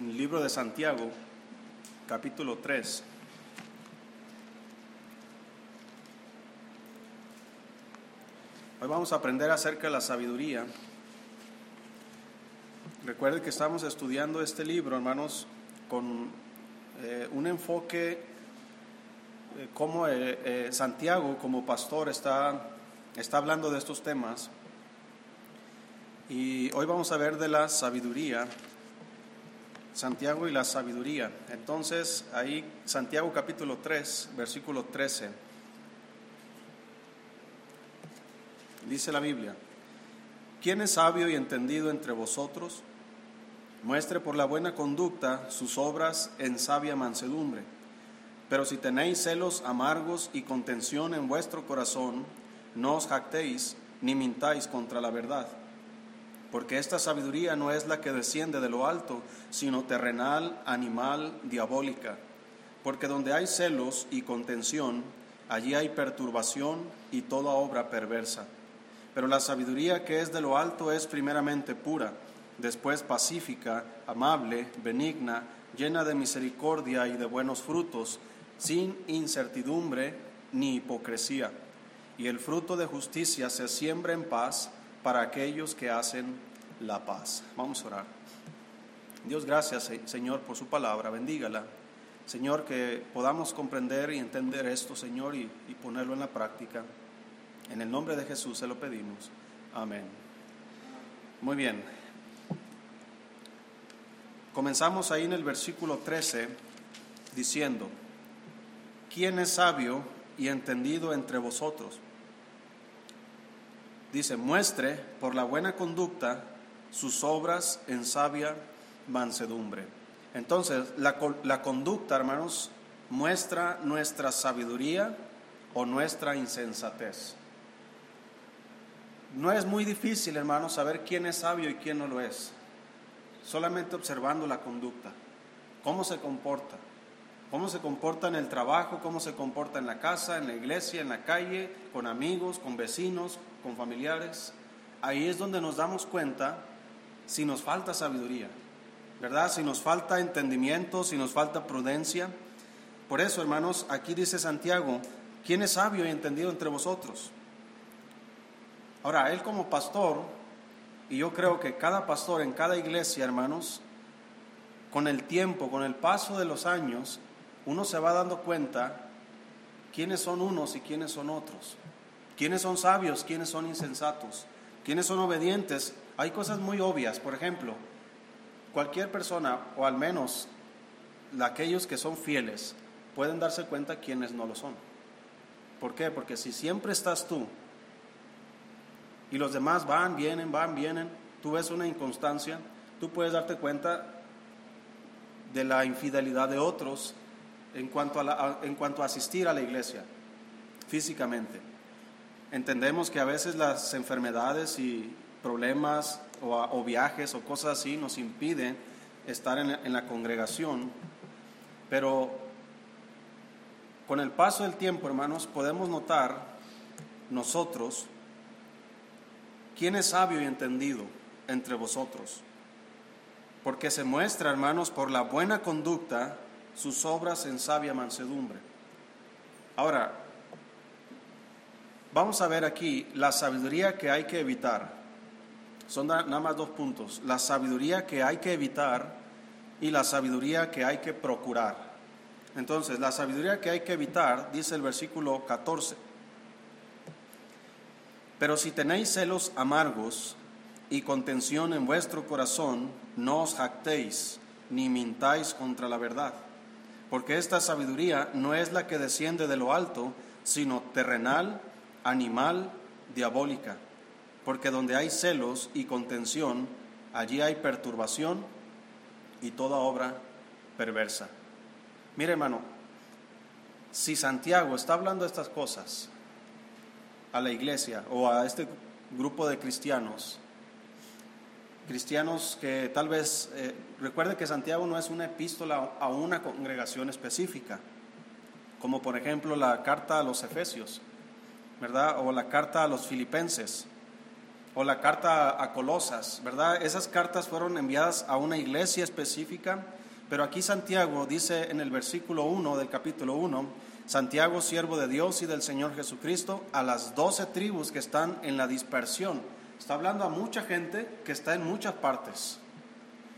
en el libro de Santiago, capítulo 3. Hoy vamos a aprender acerca de la sabiduría. Recuerden que estamos estudiando este libro, hermanos, con eh, un enfoque eh, como eh, Santiago, como pastor, está, está hablando de estos temas. Y hoy vamos a ver de la sabiduría, Santiago y la sabiduría. Entonces, ahí Santiago capítulo 3, versículo 13. Dice la Biblia, ¿quién es sabio y entendido entre vosotros? Muestre por la buena conducta sus obras en sabia mansedumbre. Pero si tenéis celos amargos y contención en vuestro corazón, no os jactéis ni mintáis contra la verdad porque esta sabiduría no es la que desciende de lo alto, sino terrenal, animal, diabólica. Porque donde hay celos y contención, allí hay perturbación y toda obra perversa. Pero la sabiduría que es de lo alto es primeramente pura, después pacífica, amable, benigna, llena de misericordia y de buenos frutos, sin incertidumbre ni hipocresía. Y el fruto de justicia se siembra en paz para aquellos que hacen la paz. Vamos a orar. Dios, gracias, Señor, por su palabra. Bendígala. Señor, que podamos comprender y entender esto, Señor, y, y ponerlo en la práctica. En el nombre de Jesús se lo pedimos. Amén. Muy bien. Comenzamos ahí en el versículo 13 diciendo, ¿quién es sabio y entendido entre vosotros? Dice, muestre por la buena conducta sus obras en sabia mansedumbre. Entonces, la, la conducta, hermanos, muestra nuestra sabiduría o nuestra insensatez. No es muy difícil, hermanos, saber quién es sabio y quién no lo es. Solamente observando la conducta, cómo se comporta, cómo se comporta en el trabajo, cómo se comporta en la casa, en la iglesia, en la calle, con amigos, con vecinos, con familiares. Ahí es donde nos damos cuenta si nos falta sabiduría, ¿verdad? Si nos falta entendimiento, si nos falta prudencia. Por eso, hermanos, aquí dice Santiago, ¿quién es sabio y entendido entre vosotros? Ahora, él como pastor, y yo creo que cada pastor en cada iglesia, hermanos, con el tiempo, con el paso de los años, uno se va dando cuenta quiénes son unos y quiénes son otros, quiénes son sabios, quiénes son insensatos, quiénes son obedientes. Hay cosas muy obvias, por ejemplo, cualquier persona, o al menos aquellos que son fieles, pueden darse cuenta quiénes no lo son. ¿Por qué? Porque si siempre estás tú y los demás van, vienen, van, vienen, tú ves una inconstancia, tú puedes darte cuenta de la infidelidad de otros en cuanto a, en cuanto a asistir a la iglesia físicamente. Entendemos que a veces las enfermedades y problemas o, viajes o cosas así nos impiden estar en la congregación, pero con el paso del tiempo, hermanos, podemos notar nosotros quién es sabio y entendido entre vosotros, porque se muestra, hermanos, por la buena conducta sus obras en sabia mansedumbre. Ahora, vamos a ver aquí la sabiduría que hay que evitar. Son nada más dos puntos. La sabiduría que hay que evitar y la sabiduría que hay que procurar. Entonces, la sabiduría que hay que evitar, dice el versículo 14. Pero si tenéis celos amargos y contención en vuestro corazón, no os jactéis ni mintáis contra la verdad porque esta sabiduría no es la que desciende de lo alto, sino terrenal, animal, diabólica. Porque donde hay celos y contención, allí hay perturbación y toda obra perversa. Mire hermano, si Santiago está hablando estas cosas a la iglesia o a este grupo de cristianos, cristianos que tal vez, eh, recuerde que Santiago no es una epístola a una congregación específica, como por ejemplo la carta a los Efesios, ¿verdad? O la carta a los Filipenses. o la carta a Colosas, ¿verdad? Esas cartas fueron enviadas a una iglesia específica, pero aquí Santiago dice en el versículo 1 del capítulo 1, Santiago, siervo de Dios y del Señor Jesucristo, a las doce tribus que están en la dispersión. Está hablando a mucha gente que está en muchas partes.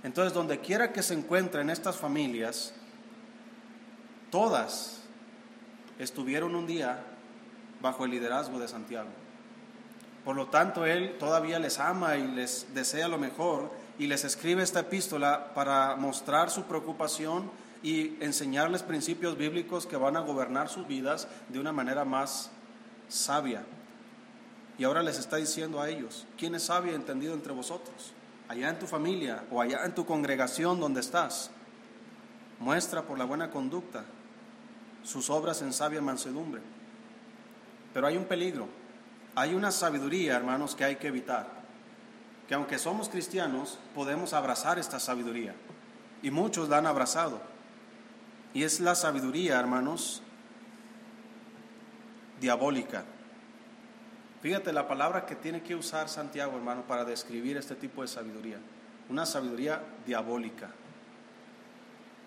Entonces, donde quiera que se encuentren estas familias, todas estuvieron un día bajo el liderazgo de Santiago. Por lo tanto, Él todavía les ama y les desea lo mejor y les escribe esta epístola para mostrar su preocupación y enseñarles principios bíblicos que van a gobernar sus vidas de una manera más sabia. Y ahora les está diciendo a ellos, ¿quién es sabio y entendido entre vosotros? Allá en tu familia o allá en tu congregación donde estás. Muestra por la buena conducta sus obras en sabia mansedumbre. Pero hay un peligro, hay una sabiduría, hermanos, que hay que evitar. Que aunque somos cristianos, podemos abrazar esta sabiduría. Y muchos la han abrazado. Y es la sabiduría, hermanos, diabólica. Fíjate la palabra que tiene que usar Santiago, hermano, para describir este tipo de sabiduría. Una sabiduría diabólica.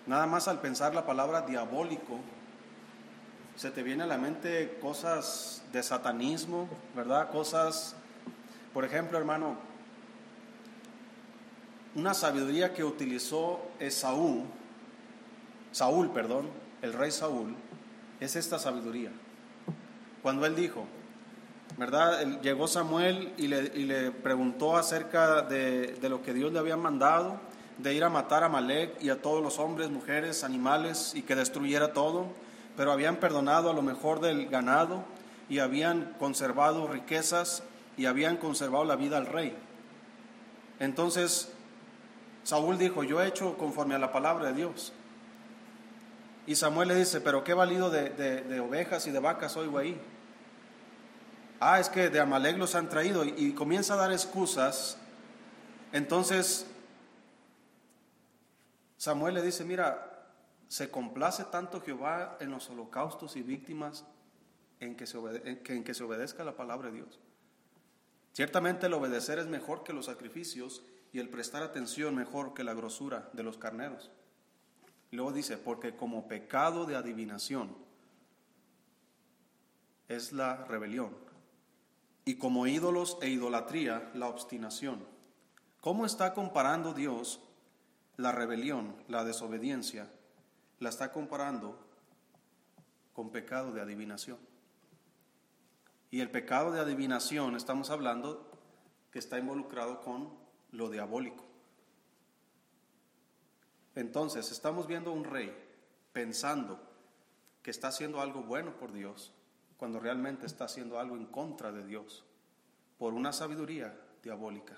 Nada más al pensar la palabra diabólico, se te viene a la mente cosas de satanismo, ¿verdad? Cosas, por ejemplo, hermano, una sabiduría que utilizó Esaú, Saúl, perdón, el rey Saúl, es esta sabiduría. Cuando él dijo, ¿verdad? Llegó Samuel y le, preguntó acerca de, de, lo que Dios le había mandado, de ir a matar a Malek y a todos los hombres, mujeres, animales y que destruyera todo pero habían perdonado a lo mejor del ganado y habían conservado riquezas y habían conservado la vida al rey. Entonces Saúl dijo, yo he hecho conforme a la palabra de Dios. Y Samuel le dice, pero qué valido de, ovejas y de vacas oigo ahí. Ah, es que de Amalek los han traído y, comienza a dar excusas. Entonces Samuel le dice, mira, se complace tanto Jehová en los holocaustos y víctimas en que, se en que se obedezca la palabra de Dios. Ciertamente el obedecer es mejor que los sacrificios y el prestar atención mejor que la grosura de los carneros. Luego dice, porque como pecado de adivinación es la rebelión y como ídolos e idolatría la obstinación. ¿Cómo está comparando Dios la rebelión, la desobediencia la está comparando con pecado de adivinación. Y el pecado de adivinación estamos hablando que está involucrado con lo diabólico. Entonces, estamos viendo a un rey pensando que está haciendo algo bueno por Dios, cuando realmente está haciendo algo en contra de Dios, por una sabiduría diabólica.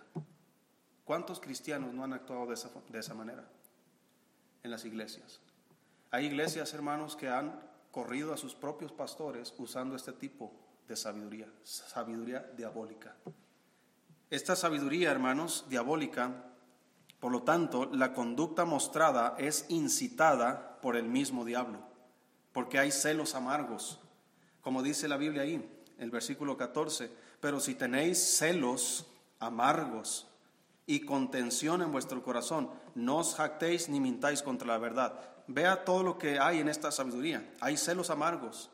¿Cuántos cristianos no han actuado de esa, de esa manera en las iglesias? Hay iglesias, hermanos, que han corrido a sus propios pastores usando este tipo de sabiduría, sabiduría diabólica. Esta sabiduría, hermanos, diabólica, por lo tanto, la conducta mostrada es incitada por el mismo diablo, porque hay celos amargos, como dice la Biblia ahí, el versículo 14, pero si tenéis celos amargos y contención en vuestro corazón, no os jactéis ni mintáis contra la verdad vea todo lo que hay en esta sabiduría. Hay celos amargos.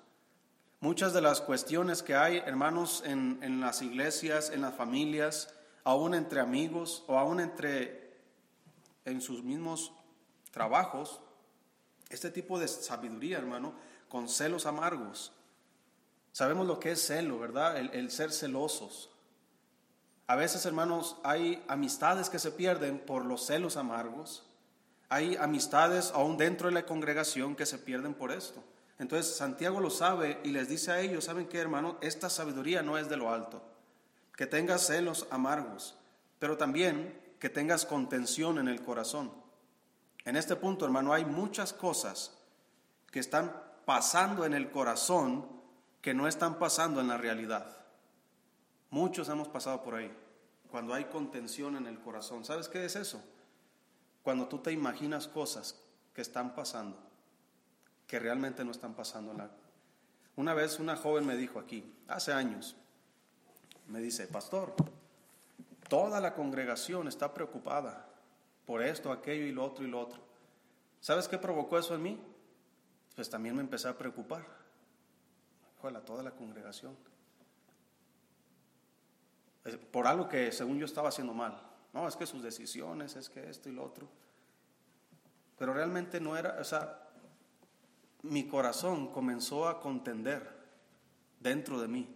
Muchas de las cuestiones que hay, hermanos, en, las iglesias, en las familias, aún entre amigos o aún entre en sus mismos trabajos, este tipo de sabiduría, hermano, con celos amargos. Sabemos lo que es celo, ¿verdad? El, ser celosos. A veces, hermanos, hay amistades que se pierden por los celos amargos. Hay amistades aún dentro de la congregación que se pierden por esto. Entonces Santiago lo sabe y les dice a ellos, ¿saben qué hermano? Esta sabiduría no es de lo alto. Que tengas celos amargos, pero también que tengas contención en el corazón. En este punto, hermano, hay muchas cosas que están pasando en el corazón que no están pasando en la realidad. Muchos hemos pasado por ahí, cuando hay contención en el corazón. ¿Sabes qué es eso? Cuando tú te imaginas cosas que están pasando, que realmente no están pasando. Una vez una joven me dijo aquí, hace años, me dice, pastor, toda la congregación está preocupada por esto, aquello y lo otro y lo otro. ¿Sabes qué provocó eso en mí? Pues también me empecé a preocupar. Ojalá, toda la congregación. Por algo que según yo estaba haciendo mal. No, es que sus decisiones, es que esto y lo otro. Pero realmente no era, o sea, mi corazón comenzó a contender dentro de mí,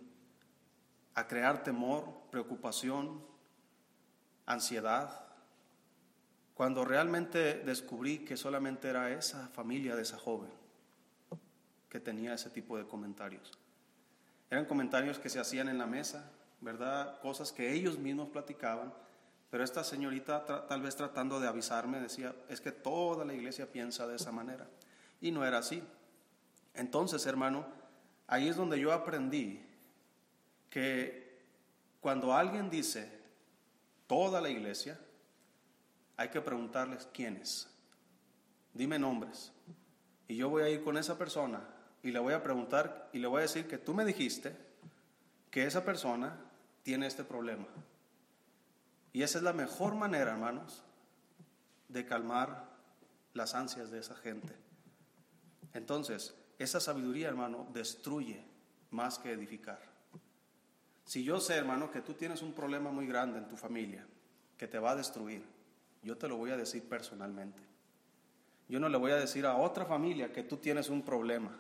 a crear temor, preocupación, ansiedad, cuando realmente descubrí que solamente era esa familia de esa joven que tenía ese tipo de comentarios. Eran comentarios que se hacían en la mesa, ¿verdad? Cosas que ellos mismos platicaban, pero esta señorita tal vez tratando de avisarme decía, es que toda la iglesia piensa de esa manera. Y no era así. Entonces, hermano, ahí es donde yo aprendí que cuando alguien dice toda la iglesia, hay que preguntarles quiénes. Dime nombres. Y yo voy a ir con esa persona y le voy a preguntar y le voy a decir que tú me dijiste que esa persona tiene este problema. Y esa es la mejor manera, hermanos, de calmar las ansias de esa gente. Entonces, esa sabiduría, hermano, destruye más que edificar. Si yo sé, hermano, que tú tienes un problema muy grande en tu familia, que te va a destruir, yo te lo voy a decir personalmente. Yo no le voy a decir a otra familia que tú tienes un problema.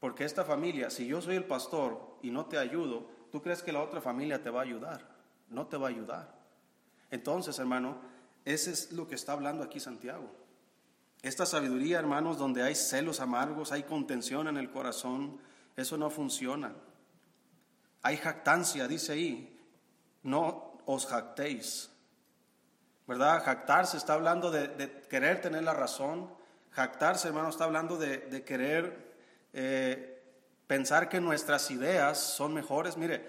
Porque esta familia, si yo soy el pastor y no te ayudo, tú crees que la otra familia te va a ayudar. No te va a ayudar. Entonces, hermano, ese es lo que está hablando aquí Santiago. Esta sabiduría, hermanos, donde hay celos amargos, hay contención en el corazón, eso no funciona. Hay jactancia, dice ahí, no os jactéis. ¿Verdad? Jactarse está hablando de, querer tener la razón. Jactarse, hermano, está hablando de, querer eh, pensar que nuestras ideas son mejores. Mire,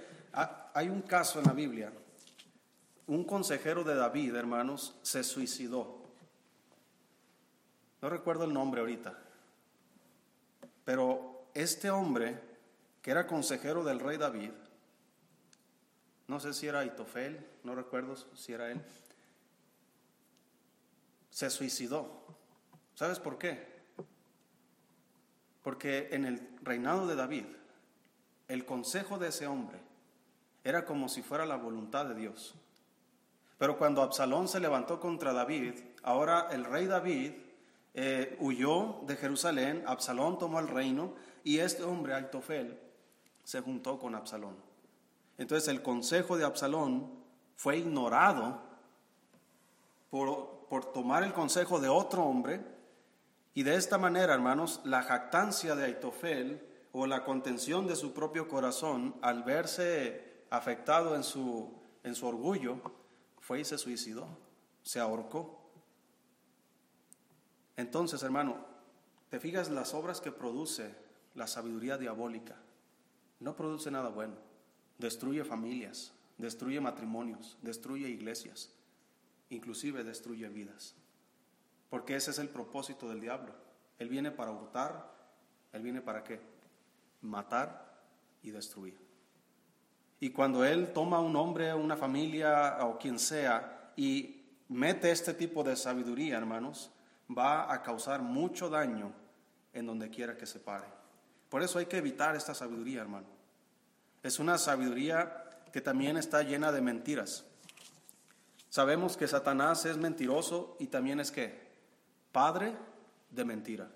hay un caso en la Biblia. Un consejero de David, hermanos, se suicidó. No recuerdo el nombre ahorita. Pero este hombre, que era consejero del rey David, no sé si era Itofel, no recuerdo si era él, se suicidó. ¿Sabes por qué? Porque en el reinado de David, el consejo de ese hombre era como si fuera la voluntad de Dios. Pero cuando Absalón se levantó contra David, ahora el rey David eh, huyó de Jerusalén, Absalón tomó el reino y este hombre, Altofel, se juntó con Absalón. Entonces el consejo de Absalón fue ignorado por, por tomar el consejo de otro hombre y de esta manera, hermanos, la jactancia de Aitofel o la contención de su propio corazón al verse afectado en su, en su orgullo, fue y se suicidó, se ahorcó. Entonces, hermano, te fijas las obras que produce la sabiduría diabólica. No produce nada bueno. Destruye familias, destruye matrimonios, destruye iglesias, inclusive destruye vidas. Porque ese es el propósito del diablo. Él viene para hurtar, él viene para qué? Matar y destruir. Y cuando él toma un hombre, una familia o quien sea y mete este tipo de sabiduría, hermanos, va a causar mucho daño en donde quiera que se pare. Por eso hay que evitar esta sabiduría, hermano. Es una sabiduría que también está llena de mentiras. Sabemos que Satanás es mentiroso y también es que padre de mentira.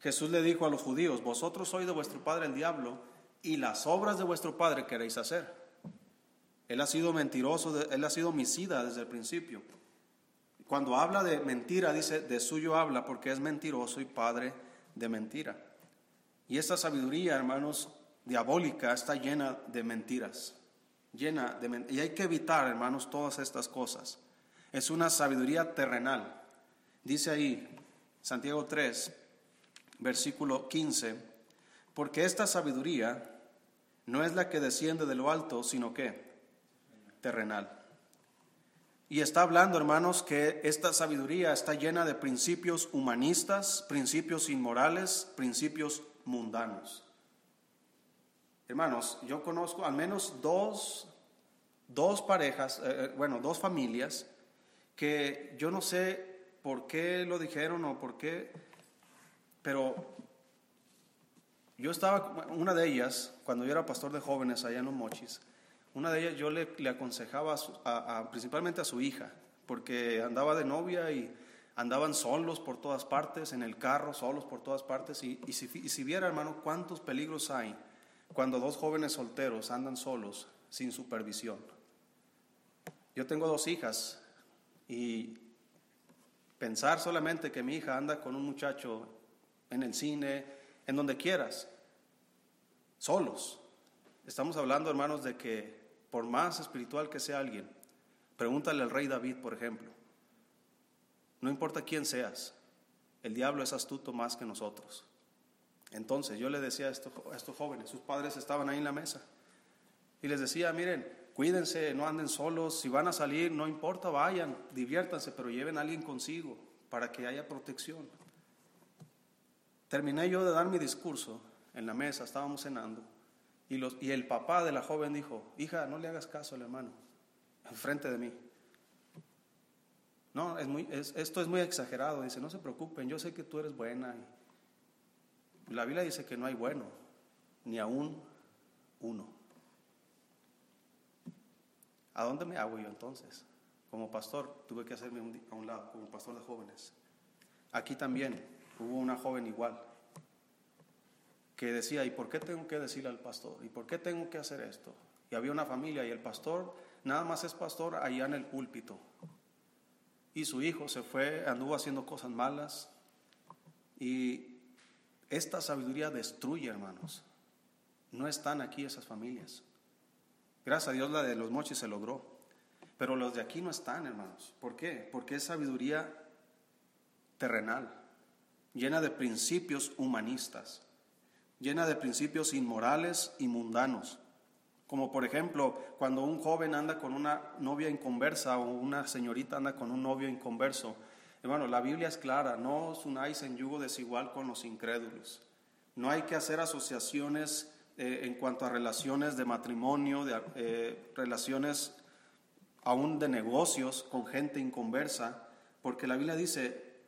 Jesús le dijo a los judíos, vosotros sois de vuestro padre el diablo y las obras de vuestro padre queréis hacer. Él ha sido mentiroso, él ha sido homicida desde el principio. Cuando habla de mentira, dice, de suyo habla porque es mentiroso y padre de mentira. Y esta sabiduría, hermanos, diabólica está llena de mentiras. Llena de y hay que evitar, hermanos, todas estas cosas. Es una sabiduría terrenal. Dice ahí, Santiago 3, versículo 15, porque esta sabiduría no es la que desciende de lo alto, sino que terrenal. Y está hablando, hermanos, que esta sabiduría está llena de principios humanistas, principios inmorales, principios mundanos. Hermanos, yo conozco al menos dos, dos parejas, eh, eh, bueno, dos familias que yo no sé por qué lo dijeron o por qué, pero yo estaba, una de ellas, cuando yo era pastor de jóvenes allá en los Mochis, una de ellas yo le, aconsejaba principalmente a su hija, porque andaba de novia y andaban solos por todas partes, en el carro, solos por todas partes, y, si, y si viera, hermano, cuántos peligros hay cuando dos jóvenes solteros andan solos sin supervisión. Yo tengo dos hijas y pensar solamente que mi hija anda con un muchacho en el cine, en donde quieras, solos. Estamos hablando, hermanos, de que por más espiritual que sea alguien, pregúntale al rey David, por ejemplo, no importa quién seas, el diablo es astuto más que nosotros. Entonces yo le decía a estos, jóvenes, sus padres estaban ahí en la mesa, y les decía, miren, cuídense, no anden solos, si van a salir, no importa, vayan, diviértanse, pero lleven a alguien consigo para que haya protección. Terminé yo de dar mi discurso en la mesa, estábamos cenando, y, los, y el papá de la joven dijo, hija, no le hagas caso al hermano, enfrente de mí. No, es muy, esto es muy exagerado, dice, no se preocupen, yo sé que tú eres buena. La Biblia dice que no hay bueno, ni aún uno. ¿A dónde me hago yo entonces? Como pastor tuve que hacerme a un lado, como pastor de jóvenes. Aquí también hubo una joven igual que decía, ¿y por qué tengo que decirle al pastor? ¿Y por qué tengo que hacer esto? Y había una familia y el pastor nada más es pastor allá en el púlpito. Y su hijo se fue, anduvo haciendo cosas malas. Y esta sabiduría destruye, hermanos. No están aquí esas familias. Gracias a Dios la de los mochis se logró. Pero los de aquí no están, hermanos. ¿Por qué? Porque es sabiduría terrenal, llena de principios humanistas, llena de principios inmorales y mundanos. Como por ejemplo, cuando un joven anda con una novia inconversa o una señorita anda con un novio inconverso. Hermano, la Biblia es clara, no os unáis en yugo desigual con los incrédulos. No hay que hacer asociaciones eh, en cuanto a relaciones de matrimonio, de eh, relaciones aún de negocios con gente inconversa, porque la Biblia dice,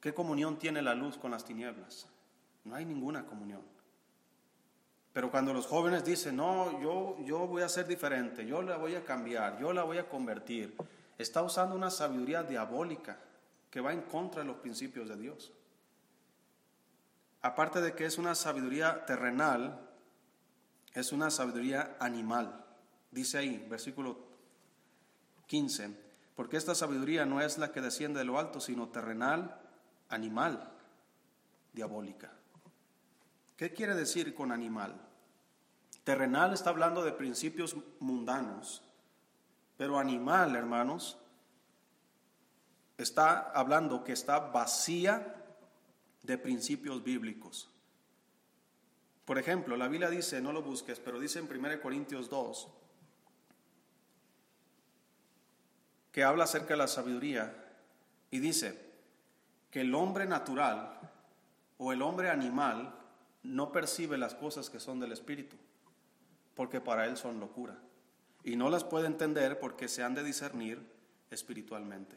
¿qué comunión tiene la luz con las tinieblas? No hay ninguna comunión. Pero cuando los jóvenes dicen, no, yo, yo voy a ser diferente, yo la voy a cambiar, yo la voy a convertir, está usando una sabiduría diabólica que va en contra de los principios de Dios. Aparte de que es una sabiduría terrenal, es una sabiduría animal. Dice ahí, versículo 15, porque esta sabiduría no es la que desciende de lo alto, sino terrenal, animal, diabólica. ¿Qué quiere decir con animal? Terrenal está hablando de principios mundanos, pero animal, hermanos, está hablando que está vacía de principios bíblicos. Por ejemplo, la Biblia dice, no lo busques, pero dice en 1 Corintios 2, que habla acerca de la sabiduría y dice que el hombre natural o el hombre animal no percibe las cosas que son del Espíritu, porque para él son locura. Y no las puede entender porque se han de discernir espiritualmente.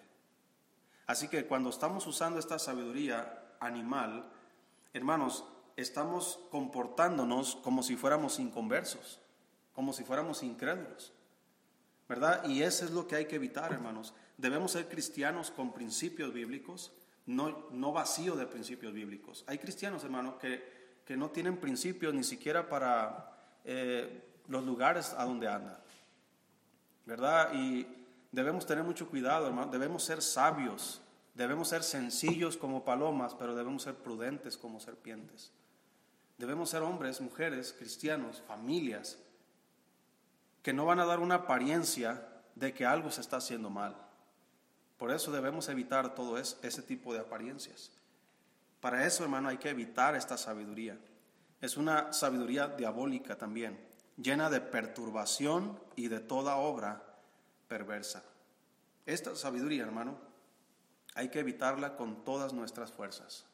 Así que cuando estamos usando esta sabiduría animal, hermanos, estamos comportándonos como si fuéramos inconversos, como si fuéramos incrédulos. ¿Verdad? Y eso es lo que hay que evitar, hermanos. Debemos ser cristianos con principios bíblicos, no, no vacío de principios bíblicos. Hay cristianos, hermanos, que, que no tienen principios ni siquiera para eh, los lugares a donde andan. ¿Verdad? Y debemos tener mucho cuidado, hermano. Debemos ser sabios, debemos ser sencillos como palomas, pero debemos ser prudentes como serpientes. Debemos ser hombres, mujeres, cristianos, familias, que no van a dar una apariencia de que algo se está haciendo mal. Por eso debemos evitar todo ese tipo de apariencias. Para eso, hermano, hay que evitar esta sabiduría. Es una sabiduría diabólica también, llena de perturbación y de toda obra perversa. Esta sabiduría, hermano, hay que evitarla con todas nuestras fuerzas,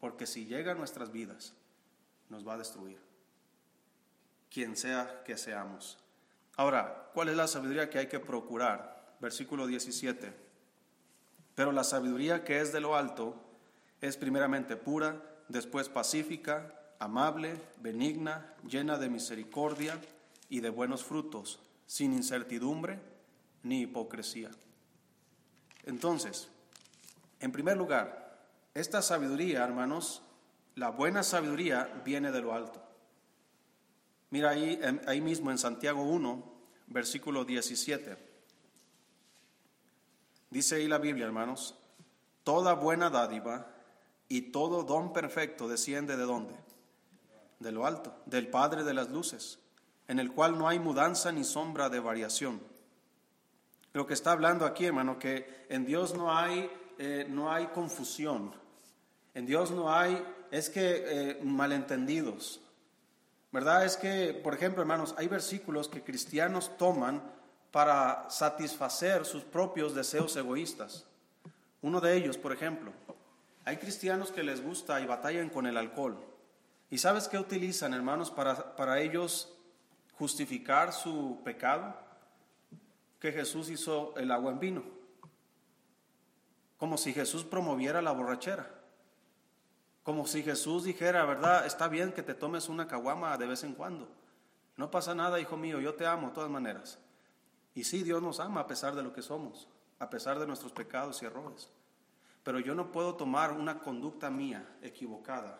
porque si llega a nuestras vidas, nos va a destruir, quien sea que seamos. Ahora, ¿cuál es la sabiduría que hay que procurar? Versículo 17. Pero la sabiduría que es de lo alto es primeramente pura, después pacífica, amable, benigna, llena de misericordia y de buenos frutos, sin incertidumbre ni hipocresía. Entonces, en primer lugar, esta sabiduría, hermanos, la buena sabiduría viene de lo alto. Mira ahí, ahí mismo en Santiago 1, versículo 17. Dice ahí la Biblia, hermanos, toda buena dádiva y todo don perfecto desciende de dónde? De lo alto, del Padre de las Luces, en el cual no hay mudanza ni sombra de variación. Lo que está hablando aquí, hermano, que en Dios no hay, eh, no hay confusión, en Dios no hay, es que eh, malentendidos, ¿verdad? Es que, por ejemplo, hermanos, hay versículos que cristianos toman para satisfacer sus propios deseos egoístas. Uno de ellos, por ejemplo, hay cristianos que les gusta y batallan con el alcohol. ¿Y sabes qué utilizan, hermanos, para, para ellos justificar su pecado? Que Jesús hizo el agua en vino. Como si Jesús promoviera la borrachera. Como si Jesús dijera, ¿verdad? Está bien que te tomes una caguama de vez en cuando. No pasa nada, hijo mío, yo te amo de todas maneras. Y sí, Dios nos ama a pesar de lo que somos, a pesar de nuestros pecados y errores. Pero yo no puedo tomar una conducta mía equivocada,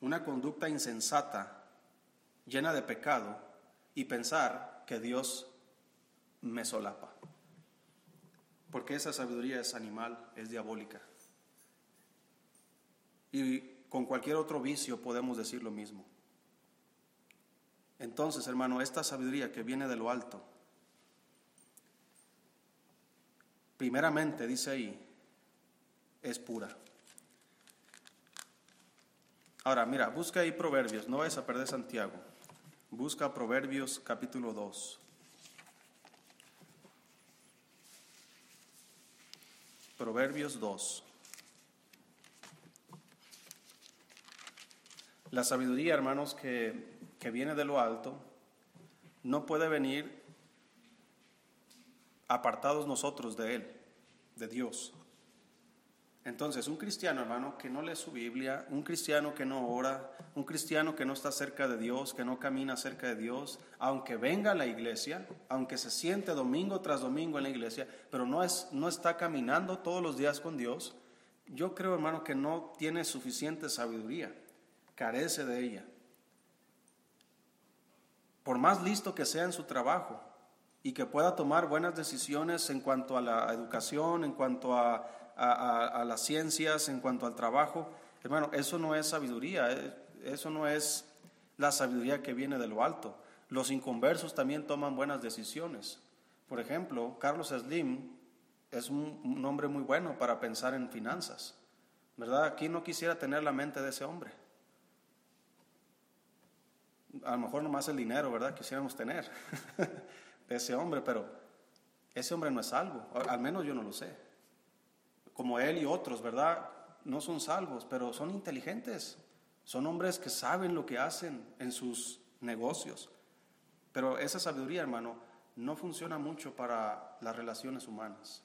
una conducta insensata, llena de pecado, y pensar que Dios me solapa. Porque esa sabiduría es animal, es diabólica. Y con cualquier otro vicio podemos decir lo mismo. Entonces, hermano, esta sabiduría que viene de lo alto, primeramente, dice ahí, es pura. Ahora, mira, busca ahí Proverbios, no vayas a perder Santiago. Busca Proverbios capítulo 2. Proverbios 2. La sabiduría, hermanos, que, que viene de lo alto, no puede venir apartados nosotros de Él, de Dios. Entonces, un cristiano, hermano, que no lee su Biblia, un cristiano que no ora, un cristiano que no está cerca de Dios, que no camina cerca de Dios, aunque venga a la iglesia, aunque se siente domingo tras domingo en la iglesia, pero no, es, no está caminando todos los días con Dios, yo creo, hermano, que no tiene suficiente sabiduría, carece de ella. Por más listo que sea en su trabajo, y que pueda tomar buenas decisiones en cuanto a la educación, en cuanto a, las ciencias, en cuanto al trabajo. Hermano, eso no es sabiduría, eh, eso no es la sabiduría que viene de lo alto. Los inconversos también toman buenas decisiones. Por ejemplo, Carlos Slim es un, un hombre muy bueno para pensar en finanzas. ¿Verdad? Aquí no quisiera tener la mente de ese hombre. A lo mejor nomás el dinero, ¿verdad? Quisiéramos tener. ese hombre, pero ese hombre no es salvo, al menos yo no lo sé. Como él y otros, ¿verdad? No son salvos, pero son inteligentes. Son hombres que saben lo que hacen en sus negocios. Pero esa sabiduría, hermano, no funciona mucho para las relaciones humanas.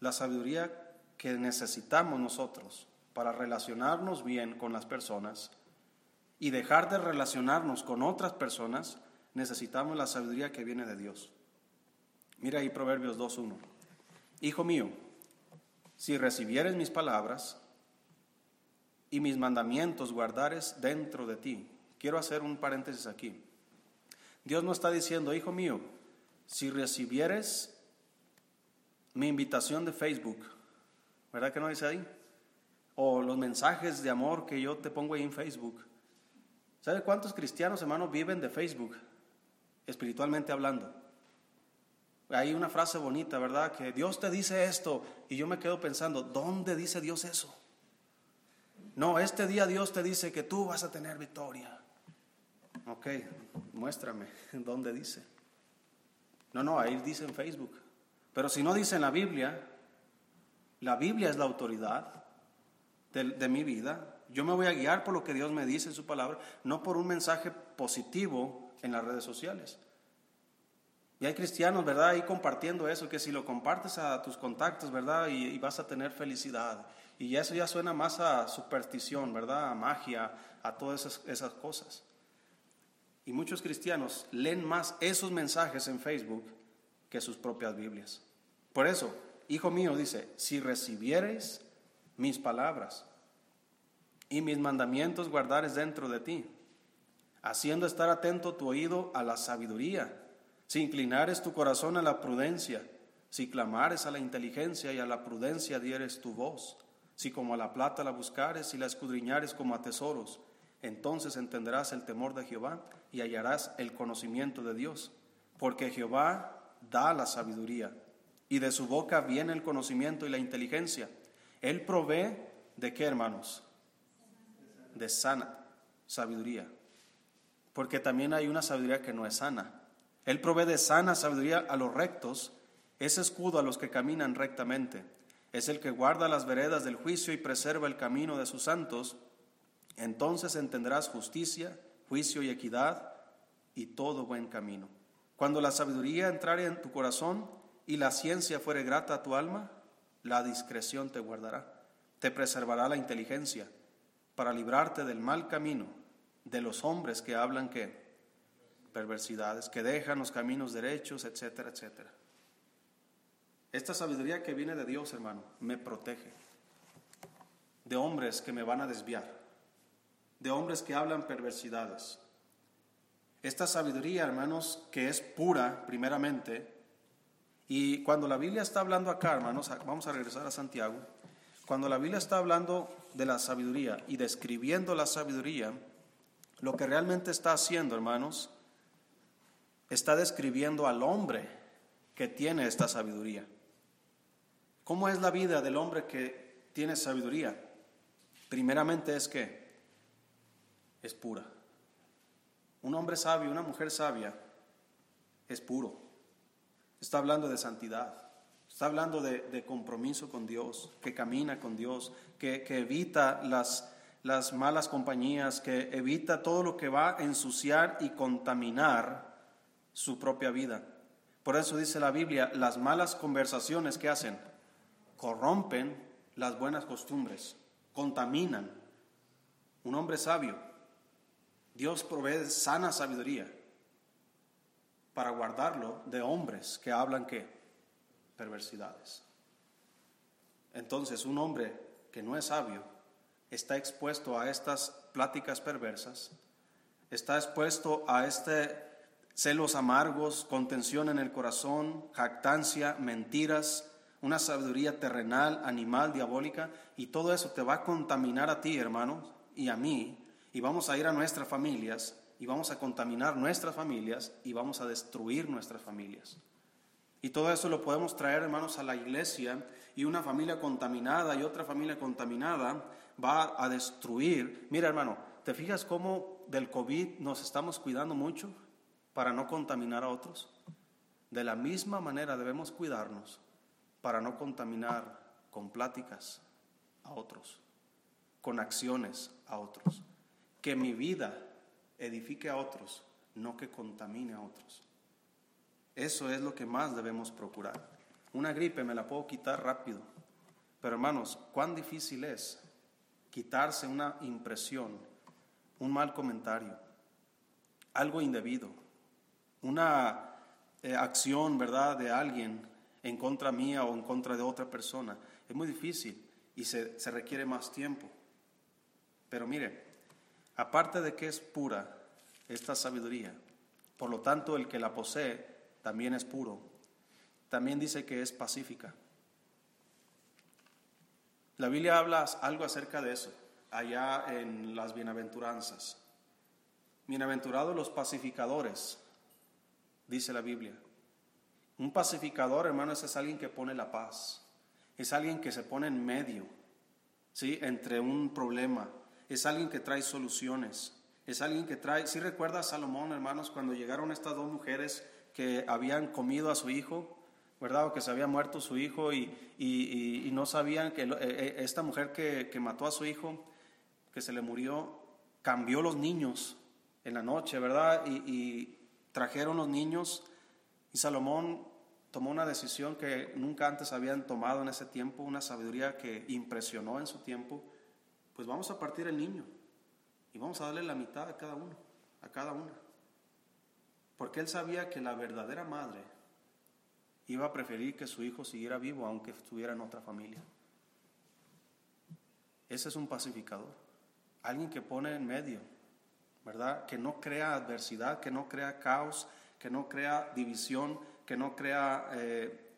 La sabiduría que necesitamos nosotros para relacionarnos bien con las personas y dejar de relacionarnos con otras personas necesitamos la sabiduría que viene de Dios. Mira ahí Proverbios 2.1. Hijo mío, si recibieres mis palabras y mis mandamientos guardares dentro de ti. Quiero hacer un paréntesis aquí. Dios no está diciendo, hijo mío, si recibieres mi invitación de Facebook, ¿verdad que no dice ahí? O los mensajes de amor que yo te pongo ahí en Facebook. ¿Sabe cuántos cristianos, hermanos, viven de Facebook? espiritualmente hablando. Hay una frase bonita, ¿verdad? Que Dios te dice esto y yo me quedo pensando, ¿dónde dice Dios eso? No, este día Dios te dice que tú vas a tener victoria. Ok, muéstrame dónde dice. No, no, ahí dice en Facebook. Pero si no dice en la Biblia, la Biblia es la autoridad de, de mi vida. Yo me voy a guiar por lo que Dios me dice en su palabra, no por un mensaje positivo en las redes sociales. Y hay cristianos, ¿verdad? Ahí compartiendo eso, que si lo compartes a tus contactos, ¿verdad? Y, vas a tener felicidad. Y eso ya suena más a superstición, ¿verdad? A magia, a todas esas, esas cosas. Y muchos cristianos leen más esos mensajes en Facebook que sus propias Biblias. Por eso, hijo mío, dice, si recibiereis mis palabras y mis mandamientos guardares dentro de ti, haciendo estar atento tu oído a la sabiduría, si inclinares tu corazón a la prudencia, si clamares a la inteligencia y a la prudencia dieres tu voz, si como a la plata la buscares y la escudriñares como a tesoros, entonces entenderás el temor de Jehová y hallarás el conocimiento de Dios, porque Jehová da la sabiduría y de su boca viene el conocimiento y la inteligencia. Él provee de qué, hermanos? De sana sabiduría, porque también hay una sabiduría que no es sana. Él provee de sana sabiduría a los rectos, es escudo a los que caminan rectamente. Es el que guarda las veredas del juicio y preserva el camino de sus santos. Entonces entenderás justicia, juicio y equidad y todo buen camino. Cuando la sabiduría entrare en tu corazón y la ciencia fuere grata a tu alma, la discreción te guardará, te preservará la inteligencia para librarte del mal camino de los hombres que hablan que perversidades, que dejan los caminos derechos, etcétera, etcétera. Esta sabiduría que viene de Dios, hermano, me protege de hombres que me van a desviar, de hombres que hablan perversidades. Esta sabiduría, hermanos, que es pura, primeramente, y cuando la Biblia está hablando acá, hermanos, vamos a regresar a Santiago, cuando la Biblia está hablando de la sabiduría y describiendo la sabiduría, lo que realmente está haciendo, hermanos, está describiendo al hombre que tiene esta sabiduría. ¿Cómo es la vida del hombre que tiene sabiduría? Primeramente es que es pura. Un hombre sabio, una mujer sabia, es puro. Está hablando de santidad. Está hablando de, compromiso con Dios, que camina con Dios, que, que evita las, las malas compañías, que evita todo lo que va a ensuciar y contaminar su propia vida. Por eso dice la Biblia, las malas conversaciones que hacen corrompen las buenas costumbres, contaminan. Un hombre sabio, Dios provee sana sabiduría para guardarlo de hombres que hablan qué? Perversidades. Entonces, un hombre que no es sabio está expuesto a estas pláticas perversas, está expuesto a este celos amargos, contención en el corazón, jactancia, mentiras, una sabiduría terrenal, animal, diabólica, y todo eso te va a contaminar a ti, hermano, y a mí, y vamos a ir a nuestras familias, y vamos a contaminar nuestras familias, y vamos a destruir nuestras familias. Y todo eso lo podemos traer, hermanos, a la iglesia, y una familia contaminada y otra familia contaminada va a destruir. Mira, hermano, ¿te fijas cómo del COVID nos estamos cuidando mucho? para no contaminar a otros. De la misma manera debemos cuidarnos para no contaminar con pláticas a otros, con acciones a otros. Que mi vida edifique a otros, no que contamine a otros. Eso es lo que más debemos procurar. Una gripe me la puedo quitar rápido, pero hermanos, cuán difícil es quitarse una impresión, un mal comentario, algo indebido, una eh, acción, ¿verdad?, de alguien en contra mía o en contra de otra persona. Es muy difícil y se, se requiere más tiempo. Pero mire, aparte de que es pura esta sabiduría, por lo tanto el que la posee también es puro, también dice que es pacífica. La Biblia habla algo acerca de eso, allá en las bienaventuranzas. Bienaventurados los pacificadores, dice la Biblia. Un pacificador, hermanos, es alguien que pone la paz. Es alguien que se pone en medio, ¿sí? Entre un problema. Es alguien que trae soluciones. Es alguien que trae... Si ¿sí recuerda a Salomón, hermanos, cuando llegaron estas dos mujeres que habían comido a su hijo, ¿verdad? O que se había muerto su hijo y, y, no sabían que eh, eh, esta mujer que, que mató a su hijo, que se le murió, cambió los niños en la noche, ¿verdad? y, trajeron los niños Y Salomón tomó una decisión que nunca antes habían tomado en ese tiempo, una sabiduría que impresionó en su tiempo. Pues vamos a partir el niño y vamos a darle la mitad a cada uno, a cada una. Porque él sabía que la verdadera madre iba a preferir que su hijo siguiera vivo aunque estuviera en otra familia. Ese es un pacificador, alguien que pone en medio, ¿verdad? Que no crea adversidad, que no crea caos, que no crea división, que no crea eh,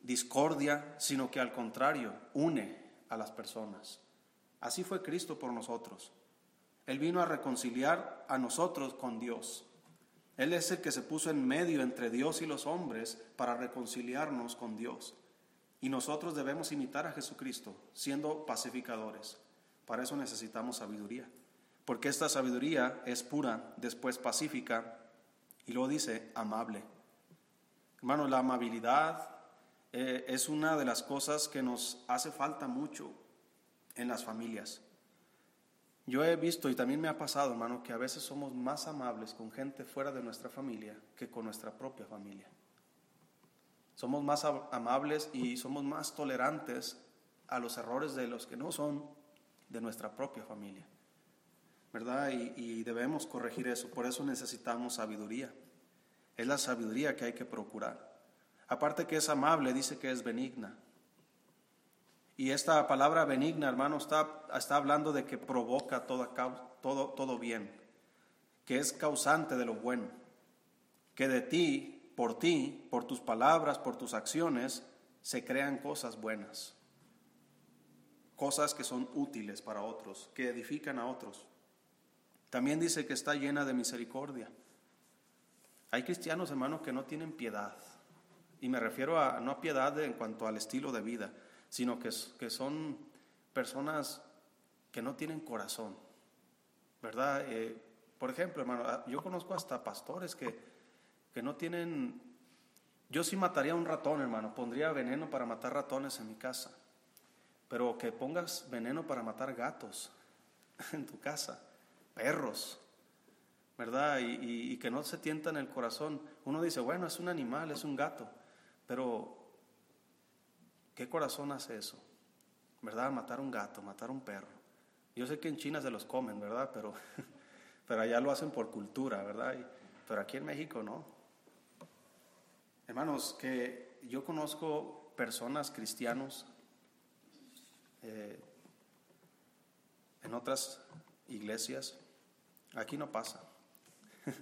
discordia, sino que al contrario, une a las personas. Así fue Cristo por nosotros. Él vino a reconciliar a nosotros con Dios. Él es el que se puso en medio entre Dios y los hombres para reconciliarnos con Dios. Y nosotros debemos imitar a Jesucristo, siendo pacificadores. Para eso necesitamos sabiduría. Porque esta sabiduría es pura, después pacífica, y luego dice amable. Hermano, la amabilidad eh, es una de las cosas que nos hace falta mucho en las familias. Yo he visto y también me ha pasado, hermano, que a veces somos más amables con gente fuera de nuestra familia que con nuestra propia familia. Somos más amables y somos más tolerantes a los errores de los que no son de nuestra propia familia. ¿Verdad? Y, debemos corregir eso. Por eso necesitamos sabiduría. Es la sabiduría que hay que procurar. Aparte que es amable, dice que es benigna. Y esta palabra benigna, hermano, está, está hablando de que provoca todo, todo, todo bien, que es causante de lo bueno, que de ti, por ti, por tus palabras, por tus acciones, se crean cosas buenas, cosas que son útiles para otros, que edifican a otros. También dice que está llena de misericordia. Hay cristianos, hermanos, que no tienen piedad. Y me refiero a no a piedad en cuanto al estilo de vida, sino que, que son personas que no tienen corazón, ¿verdad? Eh, por ejemplo, hermano, ah, yo conozco hasta pastores que, que no tienen... Yo sí mataría un ratón, hermano, pondría veneno para matar ratones en mi casa, pero que pongas veneno para matar gatos en tu casa, perros, ¿verdad? Y, y, que no se tienta en el corazón. Uno dice, bueno, es un animal, es un gato, pero ¿Qué corazón hace eso? ¿Verdad? Matar un gato, matar un perro. Yo sé que en China se los comen, ¿verdad? Pero, pero allá lo hacen por cultura, ¿verdad? pero aquí en México no. Hermanos, que yo conozco personas cristianos eh, en otras iglesias, aquí no pasa.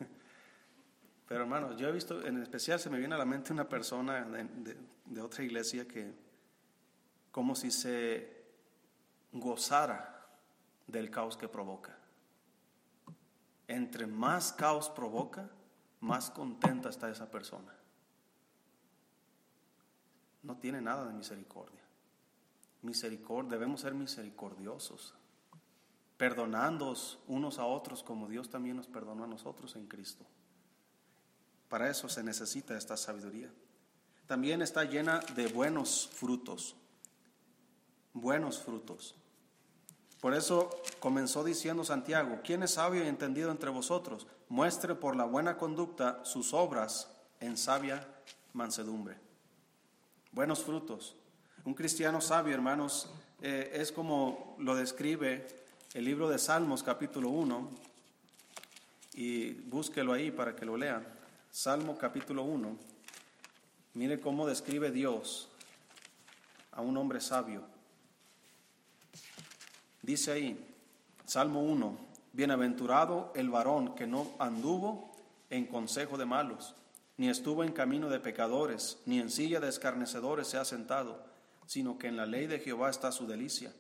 Pero hermanos, yo he visto, en especial se me viene a la mente una persona de otra iglesia que como si se gozara del caos que provoca. Entre más caos provoca, más contenta está esa persona. No tiene nada de misericordia. Misericordia, debemos ser misericordiosos, perdonándonos unos a otros como Dios también nos perdonó a nosotros en Cristo. Para eso se necesita esta sabiduría. También está llena de buenos frutos buenos frutos. Por eso comenzó diciendo Santiago, ¿quién es sabio y entendido entre vosotros? Muestre por la buena conducta sus obras en sabia mansedumbre. Buenos frutos. Un cristiano sabio, hermanos, eh, es como lo describe el libro de Salmos capítulo 1, y búsquelo ahí para que lo lean. Salmo capítulo 1. Mire cómo describe Dios a un hombre sabio. Dice ahí, Salmo 1, bienaventurado el varón que no anduvo en consejo de malos, ni estuvo en camino de pecadores, ni en silla de escarnecedores se ha sentado, sino que en la ley de Jehová está su delicia,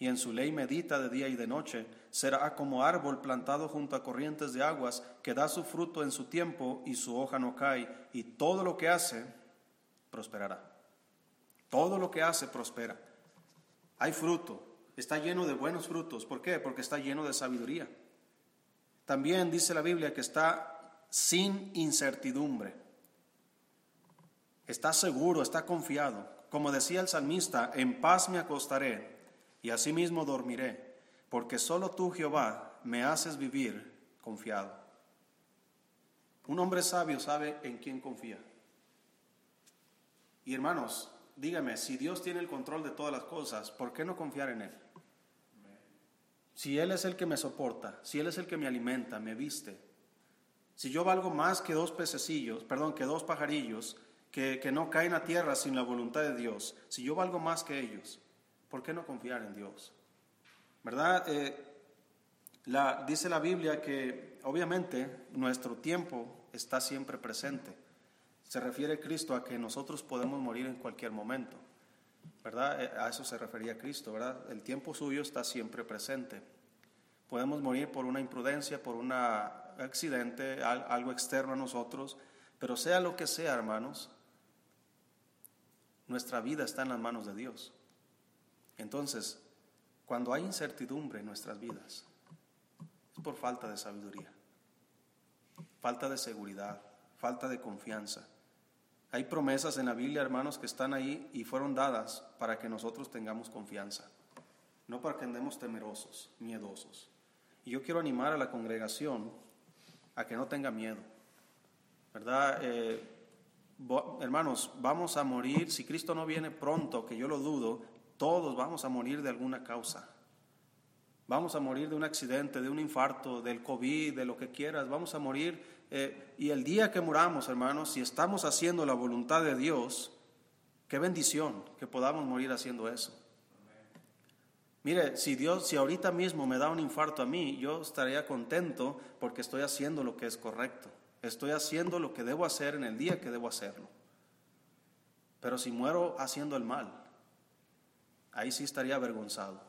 y en su ley medita de día y de noche, será como árbol plantado junto a corrientes de aguas, que da su fruto en su tiempo y su hoja no cae, y todo lo que hace prosperará. Todo lo que hace prospera. Hay fruto, está lleno de buenos frutos. ¿Por qué? Porque está lleno de sabiduría. También dice la Biblia que está sin incertidumbre. Está seguro, está confiado. Como decía el salmista, en paz me acostaré y asimismo dormiré, porque solo tú, Jehová, me haces vivir confiado. Un hombre sabio sabe en quién confía. Y hermanos, dígame, si Dios tiene el control de todas las cosas, ¿por qué no confiar en Él? Si Él es el que me soporta, si Él es el que me alimenta, me viste, si yo valgo más que dos pececillos, perdón, que dos pajarillos, que, que no caen a tierra sin la voluntad de Dios, si yo valgo más que ellos, ¿por qué no confiar en Dios? ¿Verdad? Eh, la, dice la Biblia que obviamente nuestro tiempo está siempre presente. Se refiere Cristo a que nosotros podemos morir en cualquier momento. ¿Verdad? Eh, a eso se refería Cristo, ¿verdad? El tiempo suyo está siempre presente. Podemos morir por una imprudencia, por un accidente, algo externo a nosotros, pero sea lo que sea, hermanos, nuestra vida está en las manos de Dios. Entonces, cuando hay incertidumbre en nuestras vidas, es por falta de sabiduría, falta de seguridad, falta de confianza. Hay promesas en la Biblia, hermanos, que están ahí y fueron dadas para que nosotros tengamos confianza, no para que andemos temerosos, miedosos. Y yo quiero animar a la congregación a que no tenga miedo, ¿verdad? Eh, hermanos, vamos a morir, si Cristo no viene pronto, que yo lo dudo, todos vamos a morir de alguna causa. Vamos a morir de un accidente, de un infarto, del COVID, de lo que quieras. Vamos a morir. Eh, y el día que muramos, hermanos, si estamos haciendo la voluntad de Dios, qué bendición que podamos morir haciendo eso. Mire, si Dios, si ahorita mismo me da un infarto a mí, yo estaría contento porque estoy haciendo lo que es correcto. Estoy haciendo lo que debo hacer en el día que debo hacerlo. Pero si muero haciendo el mal, ahí sí estaría avergonzado.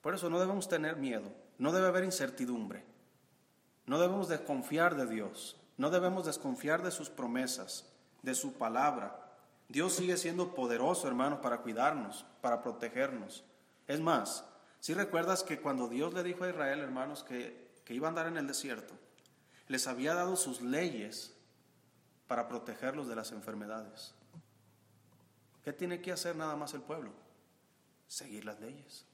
Por eso no debemos tener miedo, no debe haber incertidumbre, no debemos desconfiar de Dios, no debemos desconfiar de sus promesas, de su palabra. Dios sigue siendo poderoso, hermanos, para cuidarnos, para protegernos. Es más, si recuerdas que cuando Dios le dijo a Israel, hermanos, que, que iba a andar en el desierto, les había dado sus leyes para protegerlos de las enfermedades. ¿Qué tiene que hacer nada más el pueblo? seguir las leyes,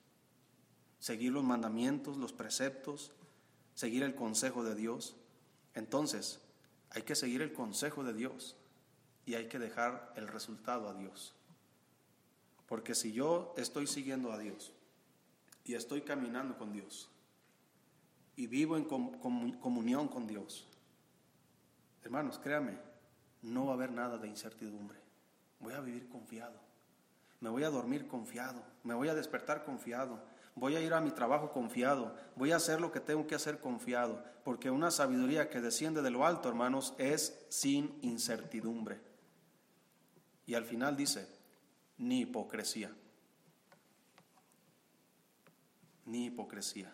seguir los mandamientos, los preceptos, seguir el consejo de Dios. Entonces, hay que seguir el consejo de Dios y hay que dejar el resultado a Dios. Porque si yo estoy siguiendo a Dios y estoy caminando con Dios y vivo en comunión con Dios, hermanos, créame, no va a haber nada de incertidumbre. Voy a vivir confiado me voy a dormir confiado, me voy a despertar confiado, voy a ir a mi trabajo confiado, voy a hacer lo que tengo que hacer confiado, porque una sabiduría que desciende de lo alto, hermanos, es sin incertidumbre. Y al final dice, ni hipocresía, ni hipocresía.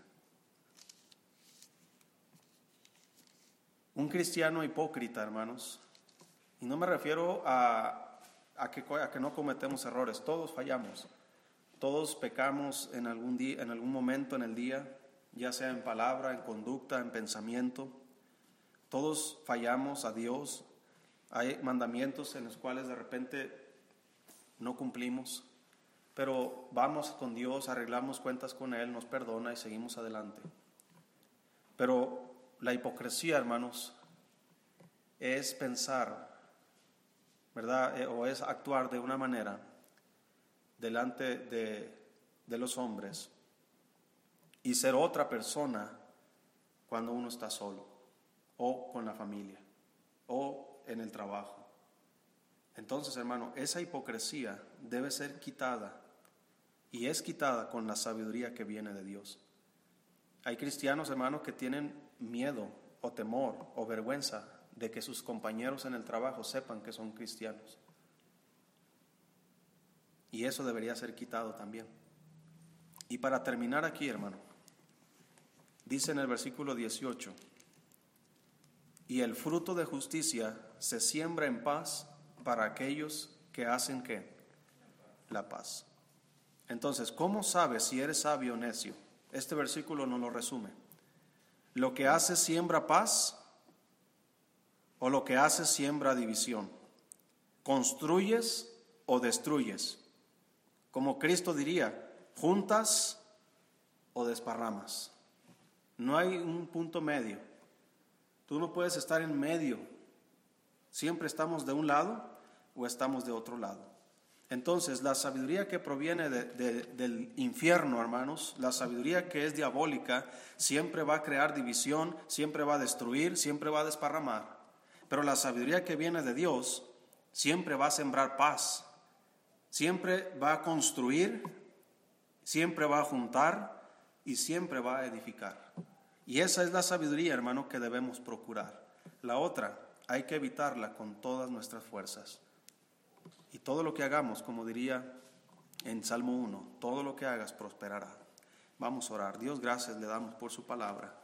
Un cristiano hipócrita, hermanos, y no me refiero a a que, que no cometemos errores. Todos fallamos. Todos pecamos en algún, día, en algún momento en el día, ya sea en palabra, en conducta, en pensamiento. Todos fallamos a Dios. Hay mandamientos en los cuales de repente no cumplimos, pero vamos con Dios, arreglamos cuentas con Él, nos perdona y seguimos adelante. Pero la hipocresía, hermanos, es pensar ¿verdad? Eh, o es actuar de una manera delante de, de los hombres y ser otra persona cuando uno está solo o con la familia o en el trabajo. Entonces, hermano, esa hipocresía debe ser quitada y es quitada con la sabiduría que viene de Dios. Hay cristianos, hermanos, que tienen miedo o temor o vergüenza de que sus compañeros en el trabajo sepan que son cristianos. Y eso debería ser quitado también. Y para terminar aquí, hermano, dice en el versículo 18, y el fruto de justicia se siembra en paz para aquellos que hacen qué? La paz. Entonces, ¿cómo sabes si eres sabio o necio? Este versículo nos lo resume. Lo que hace siembra paz o lo que haces siembra división. Construyes o destruyes. Como Cristo diría, juntas o desparramas. No hay un punto medio. Tú no puedes estar en medio. Siempre estamos de un lado o estamos de otro lado. Entonces, la sabiduría que proviene del infierno, hermanos, la sabiduría que es diabólica, siempre va a crear división, siempre va a destruir, siempre va a desparramar. Pero la sabiduría que viene de Dios siempre va a sembrar paz, siempre va a construir, siempre va a juntar y siempre va a edificar. Y esa es la sabiduría, hermano, que debemos procurar. La otra, hay que evitarla con todas nuestras fuerzas. Y todo lo que hagamos, como diría en Salmo 1, todo lo que hagas prosperará. Vamos a orar. Dios, gracias le damos por su palabra.